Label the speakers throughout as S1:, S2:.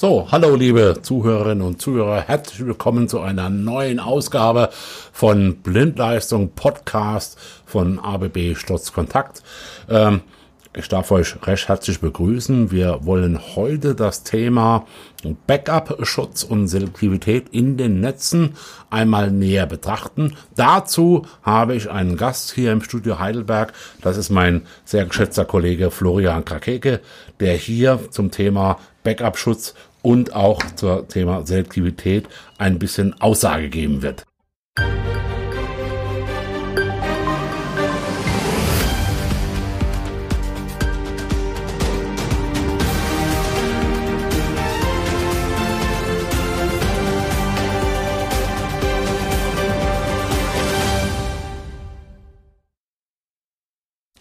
S1: So, hallo liebe Zuhörerinnen und Zuhörer, herzlich willkommen zu einer neuen Ausgabe von Blindleistung Podcast von ABB Stotz Kontakt. Ähm, ich darf euch recht herzlich begrüßen. Wir wollen heute das Thema Backup-Schutz und Selektivität in den Netzen einmal näher betrachten. Dazu habe ich einen Gast hier im Studio Heidelberg. Das ist mein sehr geschätzter Kollege Florian Krakeke, der hier zum Thema Backup-Schutz und auch zum Thema Selektivität ein bisschen Aussage geben wird.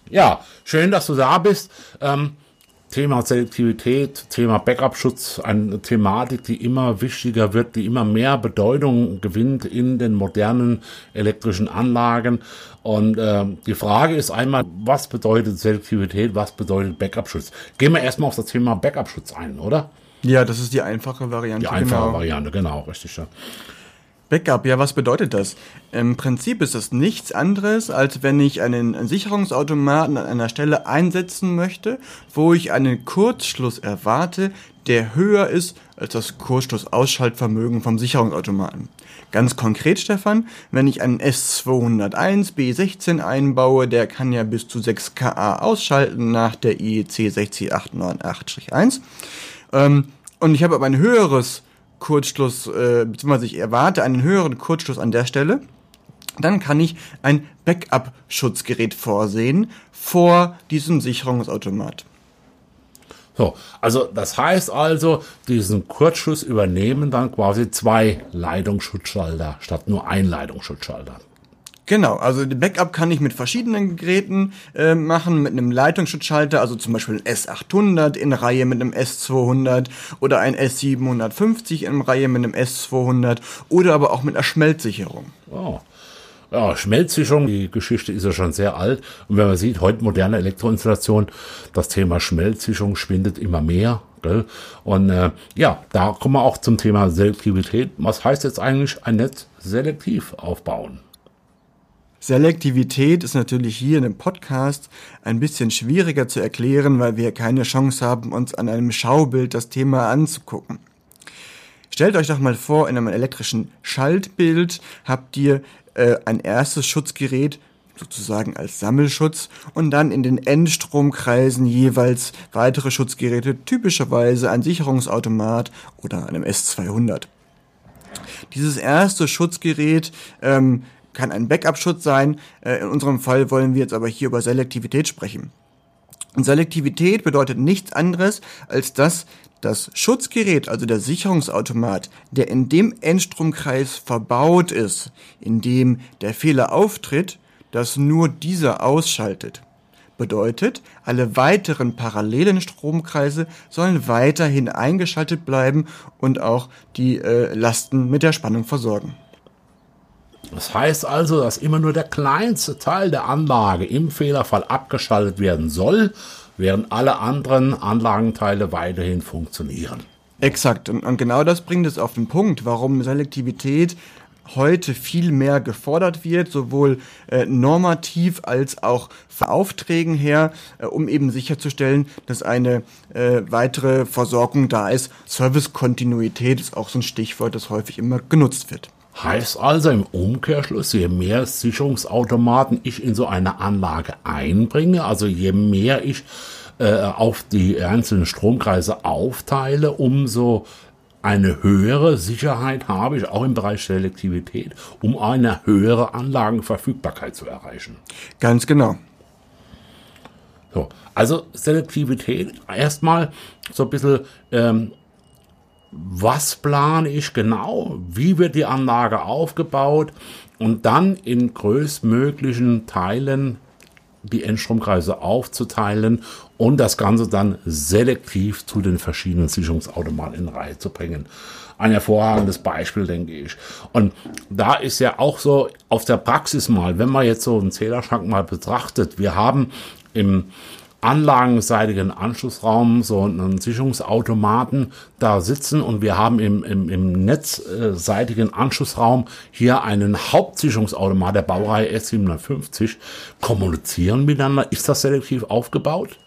S1: Ja, schön, dass du da bist. Ähm, Thema Selektivität, Thema Backup-Schutz, eine Thematik, die immer wichtiger wird, die immer mehr Bedeutung gewinnt in den modernen elektrischen Anlagen. Und äh, die Frage ist einmal, was bedeutet Selektivität, was bedeutet Backup-Schutz? Gehen wir erstmal auf das Thema Backup-Schutz ein, oder?
S2: Ja, das ist die einfache Variante.
S1: Die einfache genau. Variante, genau, richtig. Ja.
S2: Backup, ja, was bedeutet das? Im Prinzip ist das nichts anderes, als wenn ich einen Sicherungsautomaten an einer Stelle einsetzen möchte, wo ich einen Kurzschluss erwarte, der höher ist als das Kurzschlussausschaltvermögen vom Sicherungsautomaten. Ganz konkret, Stefan, wenn ich einen S201 B16 einbaue, der kann ja bis zu 6 kA ausschalten nach der IEC 60898-1. Ähm, und ich habe aber ein höheres Kurzschluss, äh, beziehungsweise ich erwarte einen höheren Kurzschluss an der Stelle, dann kann ich ein Backup-Schutzgerät vorsehen vor diesem Sicherungsautomat.
S1: So, also das heißt also, diesen Kurzschluss übernehmen dann quasi zwei Leitungsschutzschalter statt nur ein Leitungsschutzschalter.
S2: Genau, also Backup kann ich mit verschiedenen Geräten äh, machen, mit einem Leitungsschutzschalter, also zum Beispiel ein S800 in Reihe mit einem S200 oder ein S750 in Reihe mit einem S200 oder aber auch mit einer Schmelzsicherung.
S1: Oh. Ja, Schmelzsicherung, die Geschichte ist ja schon sehr alt. Und wenn man sieht, heute moderne Elektroinstallation, das Thema Schmelzsicherung schwindet immer mehr. Gell? Und äh, ja, da kommen wir auch zum Thema Selektivität. Was heißt jetzt eigentlich ein Netz selektiv aufbauen?
S2: Selektivität ist natürlich hier in einem Podcast ein bisschen schwieriger zu erklären, weil wir keine Chance haben, uns an einem Schaubild das Thema anzugucken. Stellt euch doch mal vor, in einem elektrischen Schaltbild habt ihr äh, ein erstes Schutzgerät, sozusagen als Sammelschutz und dann in den Endstromkreisen jeweils weitere Schutzgeräte, typischerweise ein Sicherungsautomat oder einem S200. Dieses erste Schutzgerät ähm, kann ein Backup-Schutz sein. Äh, in unserem Fall wollen wir jetzt aber hier über Selektivität sprechen. Und Selektivität bedeutet nichts anderes, als dass das Schutzgerät, also der Sicherungsautomat, der in dem Endstromkreis verbaut ist, in dem der Fehler auftritt, dass nur dieser ausschaltet. Bedeutet, alle weiteren parallelen Stromkreise sollen weiterhin eingeschaltet bleiben und auch die äh, Lasten mit der Spannung versorgen.
S1: Das heißt also, dass immer nur der kleinste Teil der Anlage im Fehlerfall abgeschaltet werden soll, während alle anderen Anlagenteile weiterhin funktionieren.
S2: Exakt. Und, genau das bringt es auf den Punkt, warum Selektivität heute viel mehr gefordert wird, sowohl äh, normativ als auch für Aufträgen her, äh, um eben sicherzustellen, dass eine äh, weitere Versorgung da ist. Servicekontinuität ist auch so ein Stichwort, das häufig immer genutzt wird.
S1: Heißt also im Umkehrschluss, je mehr Sicherungsautomaten ich in so eine Anlage einbringe, also je mehr ich äh, auf die einzelnen Stromkreise aufteile, umso eine höhere Sicherheit habe ich auch im Bereich Selektivität, um eine höhere Anlagenverfügbarkeit zu erreichen.
S2: Ganz genau.
S1: So, also Selektivität erstmal so ein bisschen ähm, was plane ich genau, wie wird die Anlage aufgebaut und dann in größtmöglichen Teilen die Endstromkreise aufzuteilen und das Ganze dann selektiv zu den verschiedenen Sicherungsautomaten in Reihe zu bringen. Ein hervorragendes Beispiel, denke ich. Und da ist ja auch so auf der Praxis mal, wenn man jetzt so einen Zählerschrank mal betrachtet, wir haben im anlagenseitigen Anschlussraum so einen Sicherungsautomaten da sitzen und wir haben im, im, im netzseitigen Anschlussraum hier einen Hauptsicherungsautomat der Baureihe S750 kommunizieren miteinander. Ist das selektiv aufgebaut?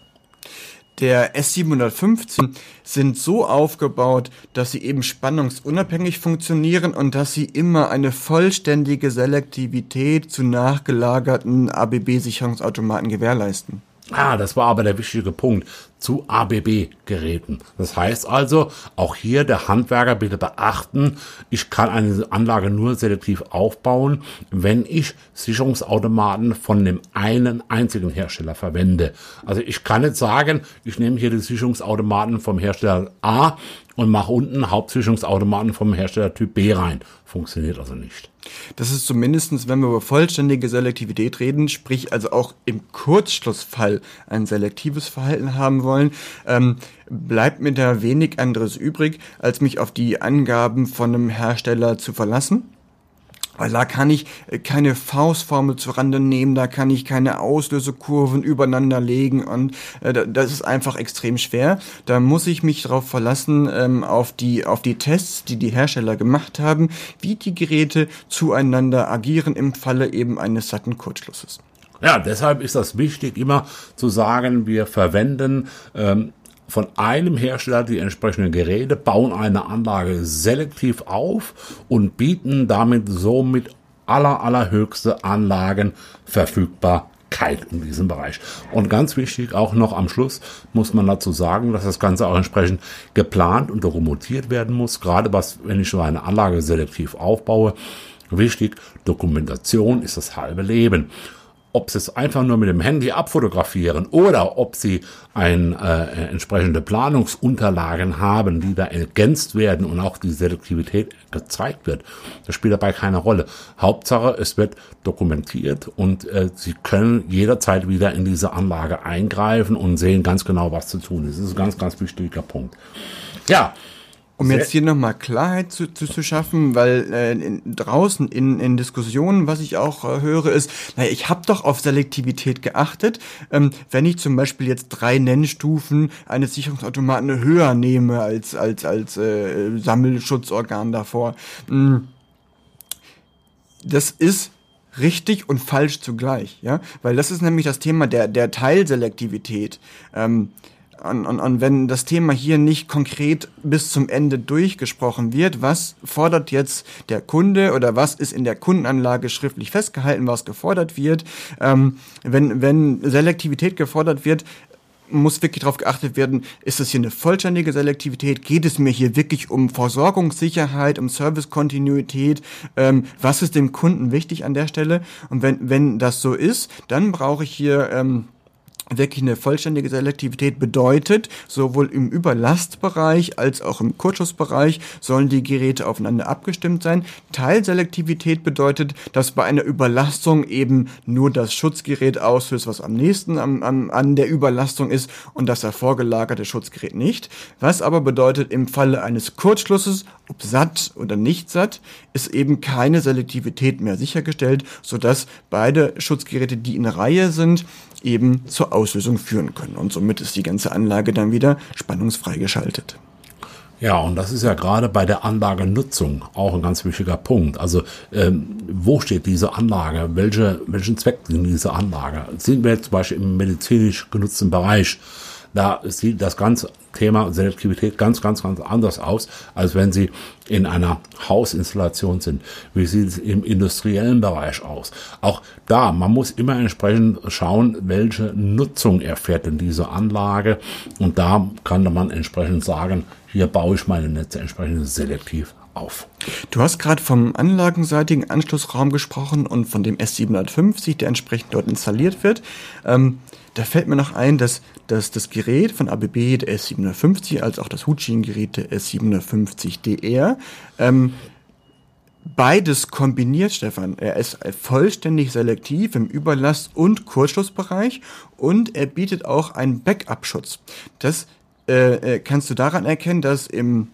S2: der S715 sind so aufgebaut, dass sie eben spannungsunabhängig funktionieren und dass sie immer eine vollständige Selektivität zu nachgelagerten ABB-Sicherungsautomaten gewährleisten.
S1: Ah, das war aber der wichtige Punkt zu ABB-Geräten. Das heißt also, auch hier der Handwerker bitte beachten, ich kann eine Anlage nur selektiv aufbauen, wenn ich Sicherungsautomaten von dem einen einzigen Hersteller verwende. Also ich kann nicht sagen, ich nehme hier die Sicherungsautomaten vom Hersteller A und mache unten Hauptsicherungsautomaten vom Hersteller Typ B rein. Funktioniert also nicht.
S2: Das ist zumindestens, wenn wir über vollständige Selektivität reden, sprich also auch im Kurzschlussfall ein selektives Verhalten haben wollen, ähm, bleibt mir da wenig anderes übrig, als mich auf die Angaben von einem Hersteller zu verlassen weil da kann ich äh, keine Faustformel zu Rande nehmen, da kann ich keine Auslösekurven übereinander legen und äh, das ist einfach extrem schwer. Da muss ich mich darauf verlassen, ähm, auf, die, auf die Tests, die die Hersteller gemacht haben, wie die Geräte zueinander agieren im Falle eben eines satten Kurzschlusses.
S1: Ja, deshalb ist das wichtig, immer zu sagen, wir verwenden ähm, von einem Hersteller die entsprechenden Geräte, bauen eine Anlage selektiv auf und bieten damit somit aller, allerhöchste Anlagenverfügbarkeit in diesem Bereich. Und ganz wichtig, auch noch am Schluss muss man dazu sagen, dass das Ganze auch entsprechend geplant und dokumentiert werden muss. Gerade was, wenn ich so eine Anlage selektiv aufbaue, wichtig, Dokumentation ist das halbe Leben ob sie es einfach nur mit dem Handy abfotografieren oder ob sie ein, äh, entsprechende Planungsunterlagen haben, die da ergänzt werden und auch die Selektivität gezeigt wird, das spielt dabei keine Rolle. Hauptsache, es wird dokumentiert und äh, sie können jederzeit wieder in diese Anlage eingreifen und sehen ganz genau, was zu tun ist. Das ist ein ganz, ganz wichtiger Punkt. Ja,
S2: um jetzt hier nochmal Klarheit zu, zu, zu schaffen, weil äh, in, draußen in, in Diskussionen, was ich auch äh, höre, ist, naja, ich habe doch auf Selektivität geachtet. Ähm, wenn ich zum Beispiel jetzt drei Nennstufen eines Sicherungsautomaten höher nehme als, als, als äh, Sammelschutzorgan davor. Mh, hm, das ist richtig und falsch zugleich, ja, weil das ist nämlich das Thema der, der Teilselektivität. Ähm, und, und, und wenn das Thema hier nicht konkret bis zum Ende durchgesprochen wird, was fordert jetzt der Kunde oder was ist in der Kundenanlage schriftlich festgehalten, was gefordert wird, ähm, wenn, wenn Selektivität gefordert wird, muss wirklich darauf geachtet werden, ist es hier eine vollständige Selektivität? Geht es mir hier wirklich um Versorgungssicherheit, um Servicekontinuität? Ähm, was ist dem Kunden wichtig an der Stelle? Und wenn, wenn das so ist, dann brauche ich hier ähm, wirklich eine vollständige Selektivität bedeutet, sowohl im Überlastbereich als auch im Kurzschussbereich sollen die Geräte aufeinander abgestimmt sein. Teilselektivität bedeutet, dass bei einer Überlastung eben nur das Schutzgerät auslöst, was am nächsten am, am, an der Überlastung ist und das hervorgelagerte Schutzgerät nicht. Was aber bedeutet, im Falle eines Kurzschlusses, ob satt oder nicht satt, ist eben keine Selektivität mehr sichergestellt, sodass beide Schutzgeräte, die in Reihe sind, eben zur Auslösung führen können. Und somit ist die ganze Anlage dann wieder spannungsfrei geschaltet.
S1: Ja, und das ist ja gerade bei der Anlagenutzung auch ein ganz wichtiger Punkt. Also ähm, wo steht diese Anlage? Welche, welchen Zweck dient diese Anlage? Sind wir jetzt zum Beispiel im medizinisch genutzten Bereich? Da sieht das ganze Thema Selektivität ganz, ganz, ganz anders aus, als wenn Sie in einer Hausinstallation sind. Wie sieht es im industriellen Bereich aus? Auch da, man muss immer entsprechend schauen, welche Nutzung erfährt denn diese Anlage. Und da kann man entsprechend sagen, hier baue ich meine Netze entsprechend selektiv auf.
S2: Du hast gerade vom anlagenseitigen Anschlussraum gesprochen und von dem S750, der entsprechend dort installiert wird. Ähm, da fällt mir noch ein, dass, dass das Gerät von ABB, der S750, als auch das Huchin-Gerät der S750DR, ähm, beides kombiniert, Stefan. Er ist vollständig selektiv im Überlast- und Kurzschlussbereich und er bietet auch einen Backup-Schutz. Das äh, äh kannst du daran erkennen, dass im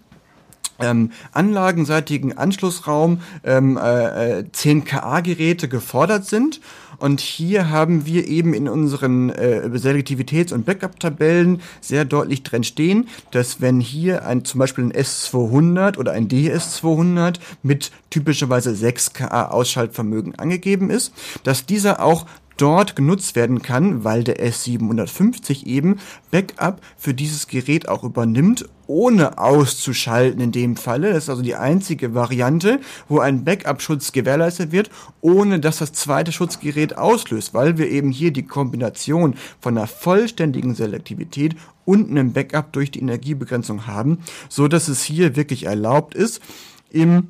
S2: ähm, anlagenseitigen Anschlussraum ähm, äh, 10 kA-Geräte gefordert sind. Und hier haben wir eben in unseren äh, Selektivitäts- und Backup-Tabellen sehr deutlich drin stehen, dass wenn hier ein zum Beispiel ein S200 oder ein DS200 mit typischerweise 6 kA Ausschaltvermögen angegeben ist, dass dieser auch dort genutzt werden kann, weil der S750 eben Backup für dieses Gerät auch übernimmt, ohne auszuschalten in dem Falle. Das ist also die einzige Variante, wo ein Backup-Schutz gewährleistet wird, ohne dass das zweite Schutzgerät auslöst, weil wir eben hier die Kombination von einer vollständigen Selektivität und einem Backup durch die Energiebegrenzung haben, so dass es hier wirklich erlaubt ist, im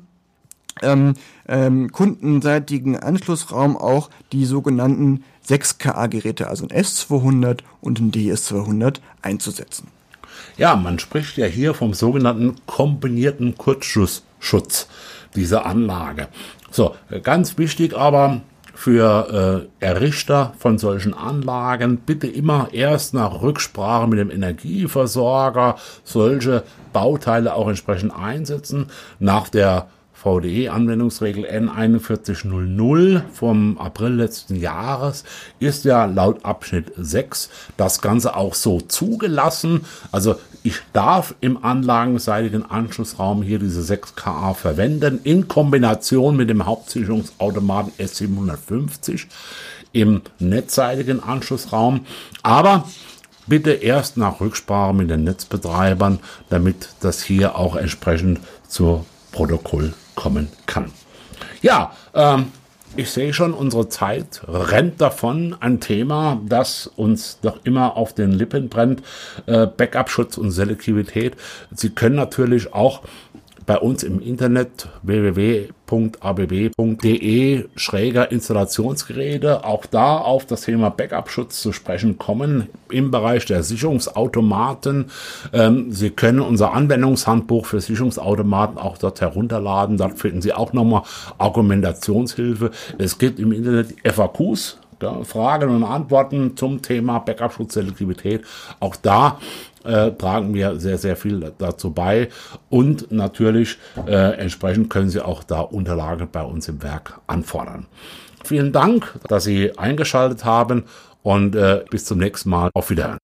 S2: ähm, ähm, kundenseitigen Anschlussraum auch die sogenannten 6KA-Geräte, also ein S200 und ein DS200 einzusetzen.
S1: Ja, man spricht ja hier vom sogenannten kombinierten Kurzschussschutz dieser Anlage. So, ganz wichtig aber für äh, Errichter von solchen Anlagen bitte immer erst nach Rücksprache mit dem Energieversorger solche Bauteile auch entsprechend einsetzen. Nach der VDE-Anwendungsregel N4100 vom April letzten Jahres ist ja laut Abschnitt 6 das Ganze auch so zugelassen. Also ich darf im anlagenseitigen Anschlussraum hier diese 6KA verwenden in Kombination mit dem Hauptsicherungsautomaten S750 im netzseitigen Anschlussraum. Aber bitte erst nach Rücksprache mit den Netzbetreibern, damit das hier auch entsprechend zur Protokoll kommen kann. Ja, ähm, ich sehe schon, unsere Zeit rennt davon. Ein Thema, das uns doch immer auf den Lippen brennt. Äh, Backup-Schutz und Selektivität. Sie können natürlich auch bei uns im Internet www.abb.de schräger Installationsgeräte auch da auf das Thema Backup-Schutz zu sprechen kommen im Bereich der Sicherungsautomaten. Ähm, Sie können unser Anwendungshandbuch für Sicherungsautomaten auch dort herunterladen. Dort finden Sie auch nochmal Argumentationshilfe. Es gibt im Internet FAQs Fragen und Antworten zum Thema Backup-Schutz-Selektivität. Auch da äh, tragen wir sehr, sehr viel dazu bei. Und natürlich äh, entsprechend können Sie auch da Unterlagen bei uns im Werk anfordern. Vielen Dank, dass Sie eingeschaltet haben und äh, bis zum nächsten Mal. Auf Wiedersehen.